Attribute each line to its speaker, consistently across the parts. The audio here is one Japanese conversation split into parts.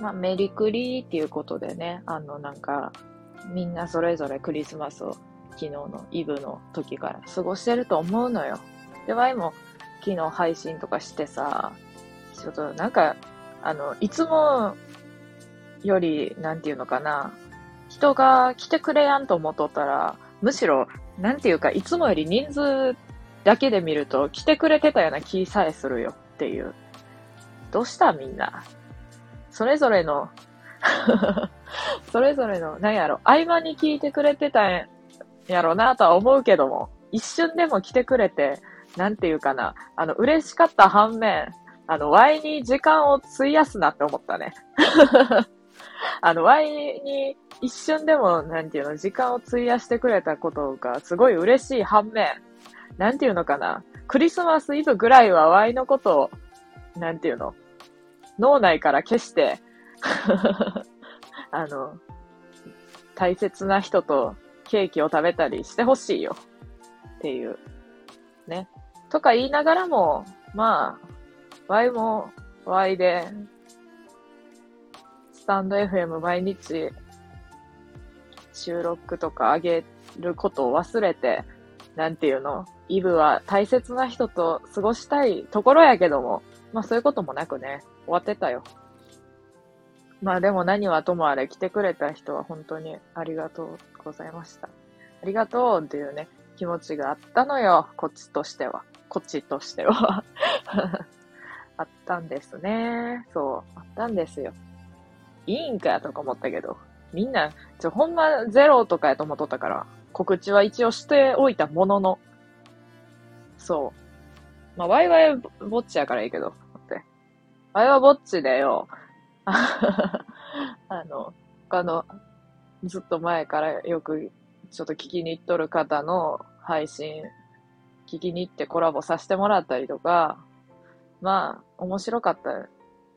Speaker 1: まあ、メリクリっていうことでね、あの、なんか、みんなそれぞれクリスマスを昨日のイブの時から過ごしてると思うのよ。で、ワイも昨日配信とかしてさ、ちょっとなんか、あの、いつもより、なんていうのかな、人が来てくれやんと思っとったら、むしろ、なんていうか、いつもより人数だけで見ると来てくれてたような気さえするよっていう。どうしたみんな。それぞれの それぞれの、なんやろ、合間に聞いてくれてたんやろなとは思うけども、一瞬でも来てくれて、なんていうかな、あの、嬉しかった反面、あの、Y に時間を費やすなって思ったね。あの、Y に一瞬でも、なんていうの、時間を費やしてくれたことがすごい嬉しい反面、なんていうのかな、クリスマスイブぐらいは Y のことを、なんていうの、脳内から消して、あの、大切な人とケーキを食べたりしてほしいよ。っていう。ね。とか言いながらも、まあ、Y も Y で、スタンド FM 毎日収録とか上げることを忘れて、なんていうの、イブは大切な人と過ごしたいところやけども、まあそういうこともなくね、終わってたよ。まあでも何はともあれ来てくれた人は本当にありがとうございました。ありがとうっていうね、気持ちがあったのよ、こっちとしては。こっちとしては。あったんですね。そう、あったんですよ。いいんかとか思ったけど、みんな、ちょ、ほんまゼロとかやと思っとったから、告知は一応しておいたものの、そう。まあ、ワイワイぼっちやからいいけど、って。ワイワイぼっちでよ、あの、他の、ずっと前からよくちょっと聞きに行っとる方の配信、聞きに行ってコラボさせてもらったりとか、まあ、面白かった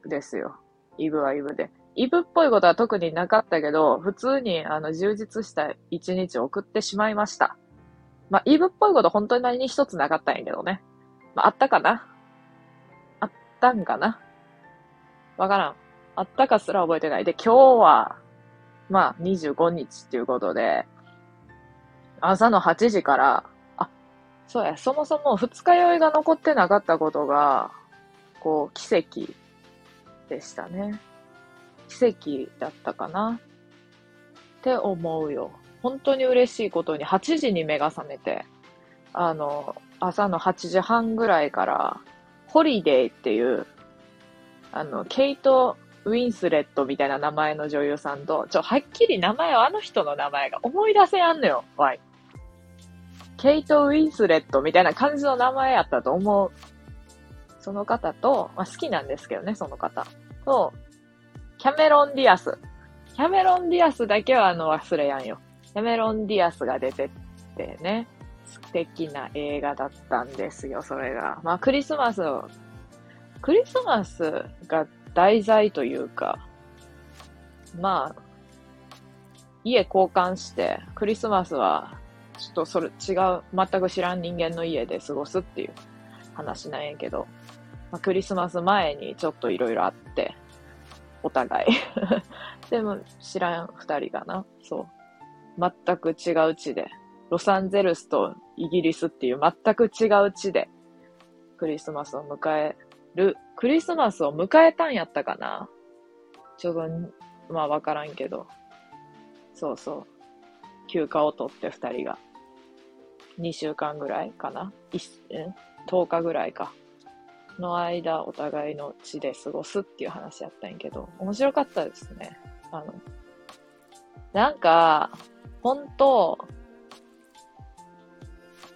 Speaker 1: ですよ。イブはイブで。イブっぽいことは特になかったけど、普通にあの充実した一日を送ってしまいました。まあ、イブっぽいこと本当に何に一つなかったんやけどね。まあ、あったかな？あったんかな？わからん。あったかすら覚えてない。で、今日は、まあ、25日っていうことで、朝の8時から、あ、そうや、そもそも二日酔いが残ってなかったことが、こう、奇跡でしたね。奇跡だったかな？って思うよ。本当に嬉しいことに8時に目が覚めて、あの、朝の8時半ぐらいから、ホリデーっていう、あの、ケイト・ウィンスレットみたいな名前の女優さんと、ちょ、はっきり名前はあの人の名前が思い出せやんのよ、わい。ケイト・ウィンスレットみたいな感じの名前やったと思う。その方と、まあ、好きなんですけどね、その方。と、キャメロン・ディアス。キャメロン・ディアスだけはあの忘れやんよ。キャメロン・ディアスが出てってね、素敵な映画だったんですよ、それが。まあクリスマスを、クリスマスが題材というか、まあ、家交換して、クリスマスは、ちょっとそれ違う、全く知らん人間の家で過ごすっていう話なんやけど、まあ、クリスマス前にちょっといろいろあって、お互い。でも知らん二人かな。そう。全く違う地で、ロサンゼルスとイギリスっていう全く違う地で、クリスマスを迎える、クリスマスを迎えたんやったかな？ちょうど、まあわからんけど。そうそう。休暇を取って二人が。2週間ぐらいかな ?10 日ぐらいか。の間、お互いの地で過ごすっていう話やったんやけど、面白かったですね。あの、なんか、本当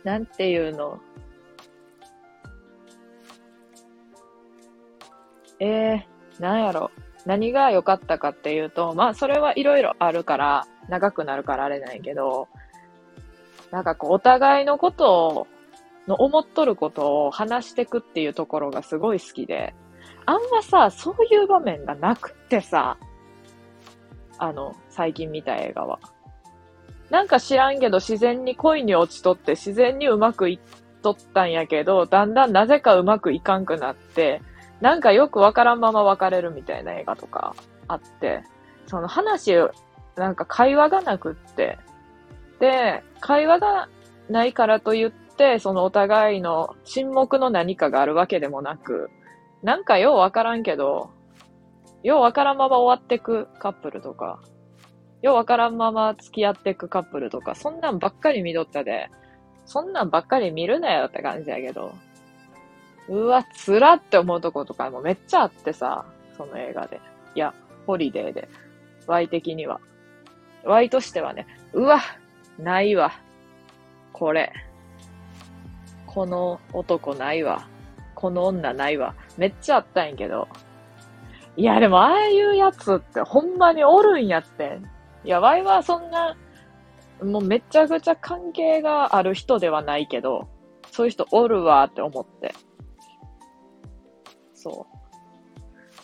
Speaker 1: なんていうの、えー、なんやろ？何が良かったかっていうと、まあ、それはいろいろあるから、長くなるからあれないけど、なんかこう、お互いのことを、の思っとることを話してくっていうところがすごい好きで、あんまさ、そういう場面がなくってさ、あの、最近見た映画は。なんか知らんけど自然に恋に落ちとって自然にうまくいっとったんやけど、だんだんなぜかうまくいかんくなって、なんかよくわからんまま別れるみたいな映画とかあって、その話、なんか会話がなくって、で、会話がないからといって、そのお互いの沈黙の何かがあるわけでもなく、なんかようわからんけど、ようわからんまま終わってくカップルとか、ようわからんまま付き合ってくカップルとか、そんなんばっかり見とったで、そんなんばっかり見るなよって感じやけど、うわ、つらって思うとことかもめっちゃあってさ、その映画で。いや、ホリデーで。Y 的には。Y としてはね、うわ、ないわ。これ。この男ないわ。この女ないわ。めっちゃあったんやけど。いや、でもああいうやつってほんまにおるんやって。いや、Y はそんな、もうめちゃくちゃ関係がある人ではないけど、そういう人おるわって思って。そう。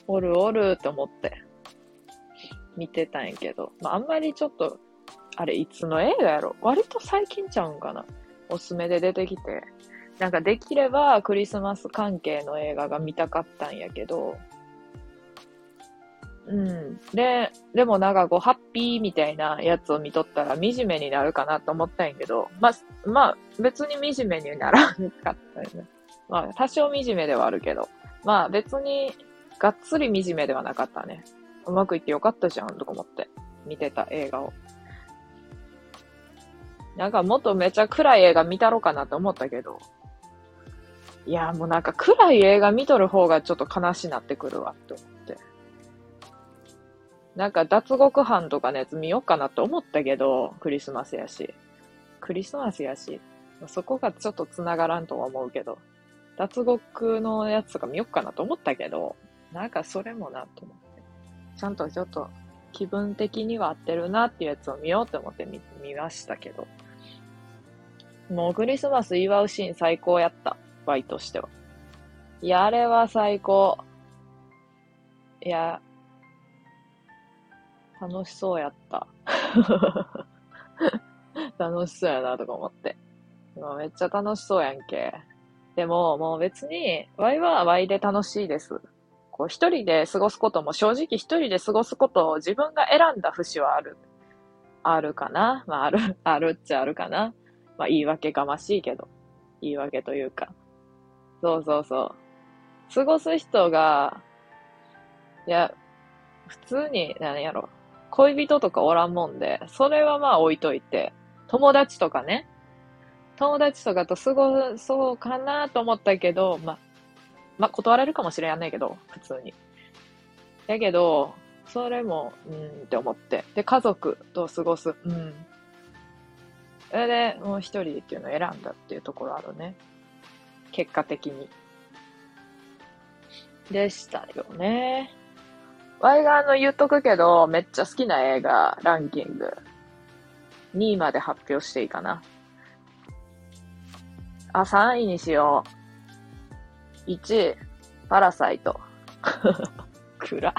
Speaker 1: おるおるって思って見てたんやけど、まあ、あんまりちょっと、あれいつの映画やろ？割と最近ちゃうんかなおすすめで出てきて。なんかできればクリスマス関係の映画が見たかったんやけど、うん。で、でもなんかこう、ハッピーみたいなやつを見とったら惨めになるかなと思ったんやけど、まあ、まあ、別に惨めにならんかったよね。まあ、多少惨めではあるけど。まあ別に、がっつり惨めではなかったね。うまくいってよかったじゃん、とか思って。見てた映画を。なんかもっとめちゃ暗い映画見たろうかなと思ったけど。いや、もうなんか暗い映画見とる方がちょっと悲しなってくるわって思って。なんか脱獄犯とかのやつ見ようかなって思ったけど、クリスマスやし。クリスマスやし。そこがちょっと繋がらんとは思うけど。脱獄のやつとか見よっかなと思ったけど、なんかそれもなと思って。ちゃんとちょっと気分的には合ってるなっていうやつを見ようと思って見見ましたけど。もうクリスマス祝うシーン最高やった。バイとしては。いや、あれは最高。いや、楽しそうやった。楽しそうやなとか思って。めっちゃ楽しそうやんけ。でも、もう別に、ワイはワイで楽しいです。こう、一人で過ごすことも正直一人で過ごすことを自分が選んだ節はある。あるかなまあ、ある、あるっちゃあるかなまあ、言い訳がましいけど。言い訳というか。そうそうそう。過ごす人が、いや、普通に、何やろ。恋人とかおらんもんで、それはまあ置いといて、友達とかね、友達とかと過ごそうかなと思ったけど、まあ、まあ断れるかもしれんないけど、普通に。だけど、それも、うんって思って。で、家族と過ごす。うん。それで、もう一人っていうのを選んだっていうところあるね。結果的に。でしたよね。ワイがあの言っとくけど、めっちゃ好きな映画ランキング。2位まで発表していいかな。あ、3位にしよう。1位、パラサイト。暗。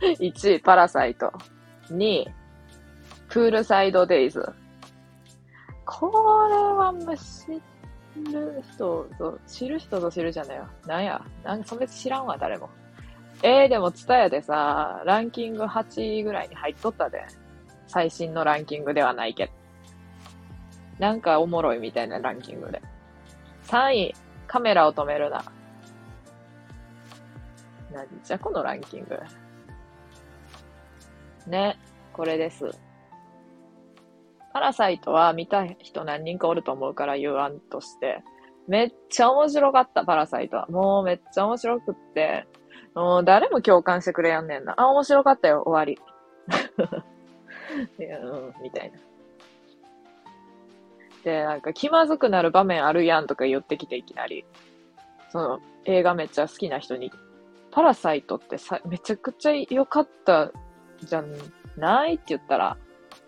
Speaker 1: 1位、パラサイト。2位、プールサイドデイズ。これはもう知る人と、知る人ぞ知るじゃないよ。なんや。なんか、そ別知らんわ、誰も。えー、でも、ツタヤでさ、ランキング8位ぐらいに入っとったで。最新のランキングではないけど。なんかおもろいみたいなランキングで。3位、カメラを止めるな。なんじゃこのランキング。ね、これです。パラサイトは見た人何人かおると思うから言わんとして。めっちゃ面白かった、パラサイトは。もうめっちゃ面白くって。もう誰も共感してくれやんねんな。あ、面白かったよ、終わり。いや、うん、みたいな。で、なんか気まずくなる場面あるやんとか言ってきていきなり、その映画めっちゃ好きな人に、パラサイトってさ、めちゃくちゃ良かったじゃない？って言ったら、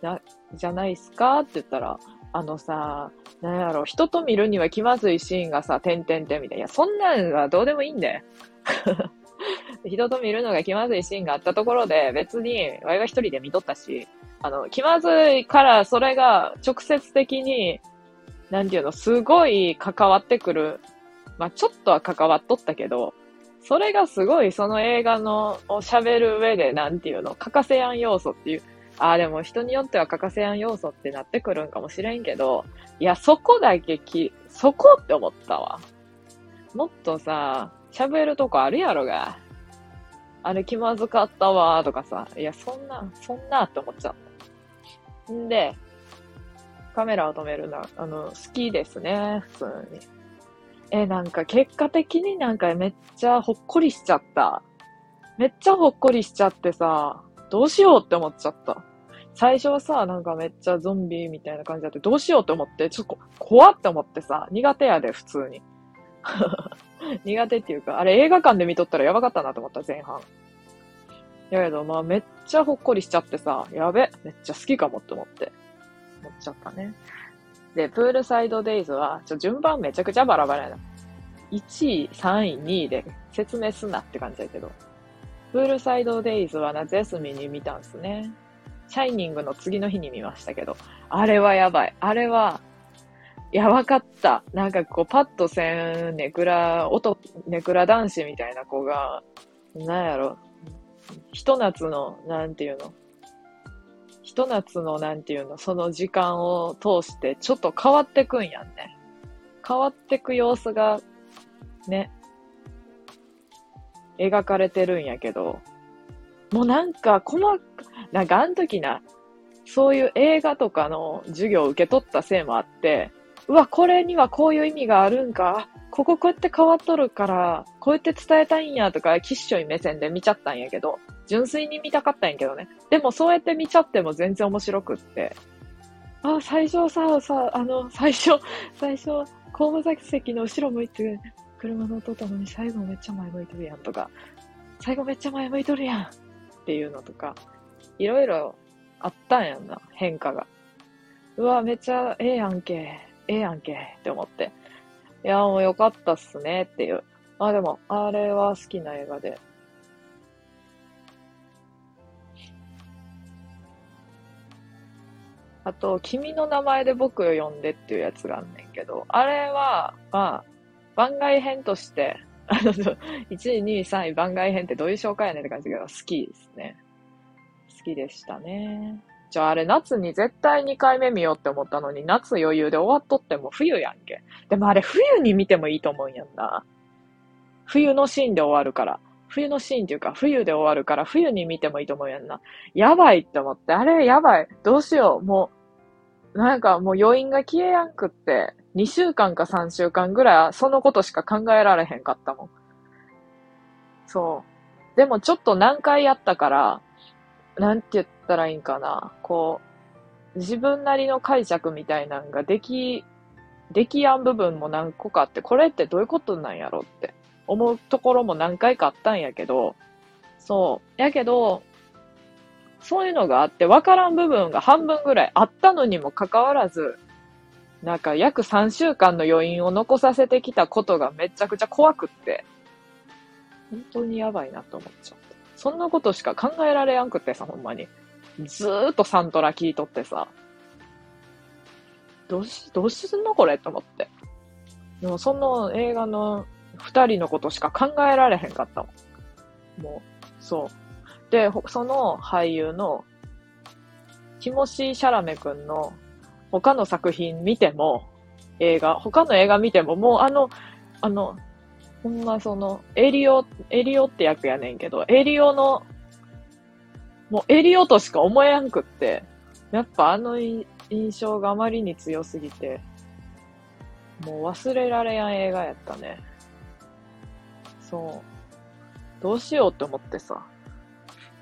Speaker 1: な、じゃないっすか？って言ったら、あのさ、なんやろ、人と見るには気まずいシーンがさ、てんてんてんみたいな。いや、そんなんはどうでもいいんだよ。人と見るのが気まずいシーンがあったところで、別に、わいは一人で見とったし、あの、気まずいからそれが直接的になんていうの、すごい関わってくる。まあ、ちょっとは関わっとったけど、それがすごいその映画のを喋る上で、なんていうの、欠かせやん要素っていう。ああ、でも人によっては欠かせやん要素ってなってくるんかもしれんけど、いや、そこだけき、そこって思ったわ。もっとさ、喋るとこあるやろが。あれ気まずかったわーとかさ。いや、そんな、そんなって思っちゃった。んで、カメラを止めるな、あの、好きですね、普通に。え、なんか結果的になんかめっちゃほっこりしちゃった。めっちゃほっこりしちゃってさ、どうしようって思っちゃった。最初はさ、なんかめっちゃゾンビみたいな感じだって、どうしようって思って、ちょっと怖って思ってさ、苦手やで、普通に。苦手っていうか、あれ映画館で見とったらやばかったなと思った、前半。やけど、まあめっちゃほっこりしちゃってさ、やべ、めっちゃ好きかもって思って。思っちゃったね。で、プールサイドデイズは、ちょ、順番めちゃくちゃバラバラやな。1位、3位、2位で説明すんなって感じだけど。プールサイドデイズは夏休みに見たんすね。シャイニングの次の日に見ましたけど、あれはやばい。あれは、やばかった。なんかこう、パッとせん、ネクラ、音、ネクラ男子みたいな子が、なんやろ、ひと夏の、なんていうの、ひと夏の、なんていうの、その時間を通して、ちょっと変わってくんやんね。変わってく様子が、ね、描かれてるんやけど、もうなんか、細か、なんかあの時な、そういう映画とかの授業を受け取ったせいもあって、うわ、これにはこういう意味があるんか、こここうやって変わっとるから、こうやって伝えたいんやとか、きっしょい目線で見ちゃったんやけど、純粋に見たかったんやけどね。でもそうやって見ちゃっても全然面白くって。あ、最初さ、さ、あの、最初、最初、後部座席の後ろ向いて、車乗っとったのに最後めっちゃ前向いてるやんとか、最後めっちゃ前向いとるやんっていうのとか、いろいろあったんやんな、変化が。うわ、めっちゃええやんけ、ええやんけって思って。いや、もうよかったっすねっていう。あ、でも、あれは好きな映画で。あと、君の名前で僕を呼んでっていうやつがあんねんけど、あれは、まあ、番外編として、あの、1位、2位、3位番外編ってどういう紹介やねんって感じだけど、好きですね。好きでしたね。じゃああれ夏に絶対2回目見ようって思ったのに、夏余裕で終わっとっても冬やんけ。でもあれ冬に見てもいいと思うんやんな。冬のシーンで終わるから。冬のシーンっていうか、冬で終わるから、冬に見てもいいと思うやんな。やばいって思って、あれやばい。どうしよう。もう、なんかもう余韻が消えやんくって、2週間か3週間ぐらいそのことしか考えられへんかったもん。そう。でもちょっと何回やったから、なんて言ったらいいんかな。こう、自分なりの解釈みたいなんができ、できやん部分も何個かあって、これってどういうことなんやろって思うところも何回かあったんやけど、そう。やけど、そういうのがあって、わからん部分が半分ぐらいあったのにもかかわらず、なんか約3週間の余韻を残させてきたことがめちゃくちゃ怖くって、本当にやばいなと思っちゃった。そんなことしか考えられやんくってさ、ほんまに。ずーっとサントラ聞いとってさ、どうし、どうすんのこれと思って。でもその映画の二人のことしか考えられへんかったもん。もう、そう。で、その俳優の、ティモシー・シャラメ君の他の作品見ても、映画、他の映画見ても、もうあの、あの、ほんまその、エリオ、エリオって役やねんけど、エリオの、もうエリオとしか思えやんくって、やっぱあの印象があまりに強すぎて、もう忘れられやん映画やったね。そう。どうしようって思ってさ。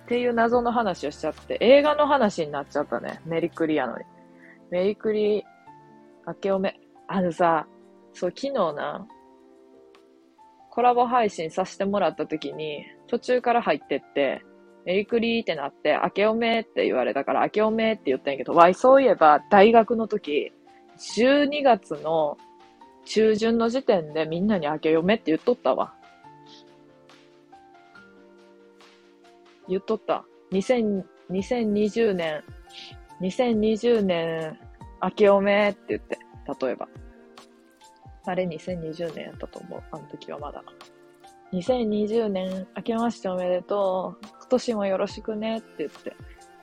Speaker 1: っていう謎の話をしちゃって、映画の話になっちゃったね。メリクリやのに。メリクリ、明けおめ。あのさ、そう、昨日な、コラボ配信させてもらった時に、途中から入ってって、メリクリーってなって、明けおめって言われたから、明けおめって言ったんやけど、わい、そういえば、大学の時、12月の中旬の時点でみんなに明けおめって言っとったわ。言っとった。2020年、2020年、明けおめって言って。例えば。あれ2020年やったと思う。あの時はまだ。2020年明けましておめでとう。今年もよろしくねって言って、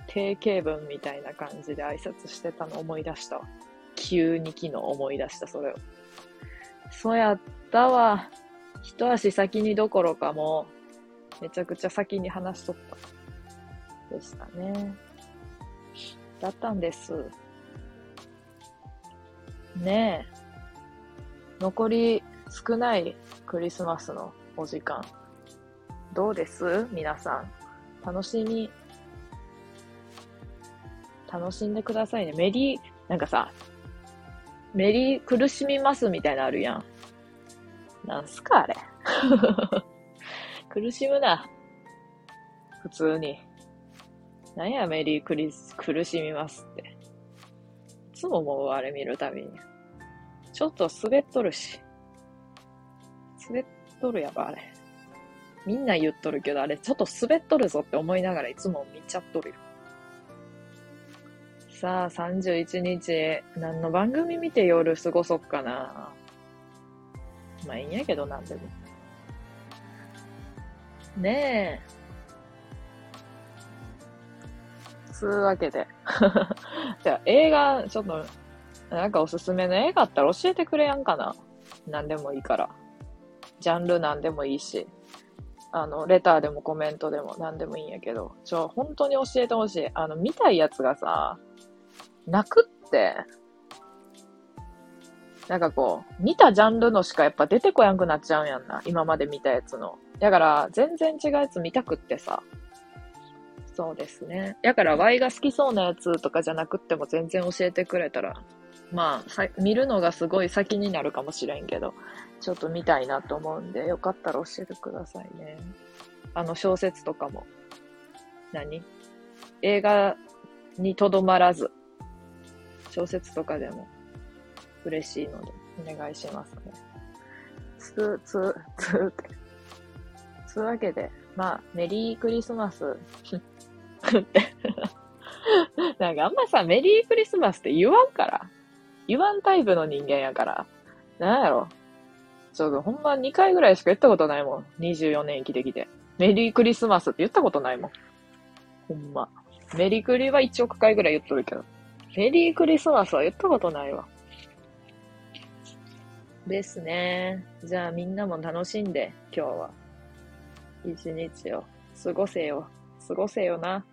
Speaker 1: 定型文みたいな感じで挨拶してたの思い出したわ。急に昨日思い出した、それを。そうやったわ。一足先にどころかも、めちゃくちゃ先に話しとった。でしたね。だったんです。ねえ。残り少ないクリスマスのお時間。どうです？皆さん。楽しみ、楽しんでくださいね。メリー、なんかさ、メリー苦しみますみたいなのあるやん。なんすかあれ。苦しむな。普通に。なんやメリークリス、苦しみますって。いつも思うあれ見るたびに。ちょっと滑っとるし。滑っとるやば、あれ。みんな言っとるけど、あれちょっと滑っとるぞって思いながらいつも見ちゃっとるよ。さあ、31日、何の番組見て夜過ごそっかな。まあいいんやけど、なんでも。ねえ。つうわけで。じゃあ映画、ちょっとなんかおすすめの映画あったら教えてくれやんかな。なんでもいいから。ジャンルなんでもいいし。あの、レターでもコメントでも何でもいいんやけど、ちょ、本当に教えてほしい。あの、見たいやつがさ、泣くって、なんかこう、見たジャンルのしかやっぱ出てこやんくなっちゃうんやんな。今まで見たやつの。だから、全然違うやつ見たくってさ。そうですね。だから、Y が好きそうなやつとかじゃなくっても全然教えてくれたらまあ、見るのがすごい先になるかもしれんけど、ちょっと見たいなと思うんで、よかったら教えてくださいね。あの小説とかも。何？映画にとどまらず、小説とかでも嬉しいので、お願いしますね。つ、つ、つって。つうわけで、まあ、メリークリスマス。なんかあんまさ、メリークリスマスって言わんから。言わんタイプの人間やから。なんやろ。ちょほんま2回ぐらいしか言ったことないもん。24年生きてきて。メリークリスマスって言ったことないもん。ほんま。メリクリは1億回ぐらい言っとるけど。メリークリスマスは言ったことないわ。ですね。じゃあみんなも楽しんで、今日は。一日を過ごせよ。過ごせよな。